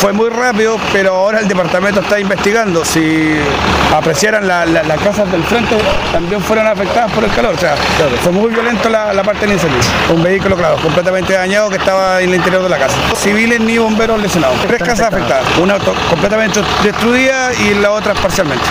Fue muy rápido, pero ahora el departamento está investigando. Si apreciaran la- la- las casas del frente, también fueron afectadas por el calor. O sea, fue muy violento la, la parte del incendio. Un vehículo, claro, completamente dañado que estaba en el interior de la casa. Civiles ni bomberos lesionados. Tres casas afectadas. Una auto completamente destruida y la otra parcialmente.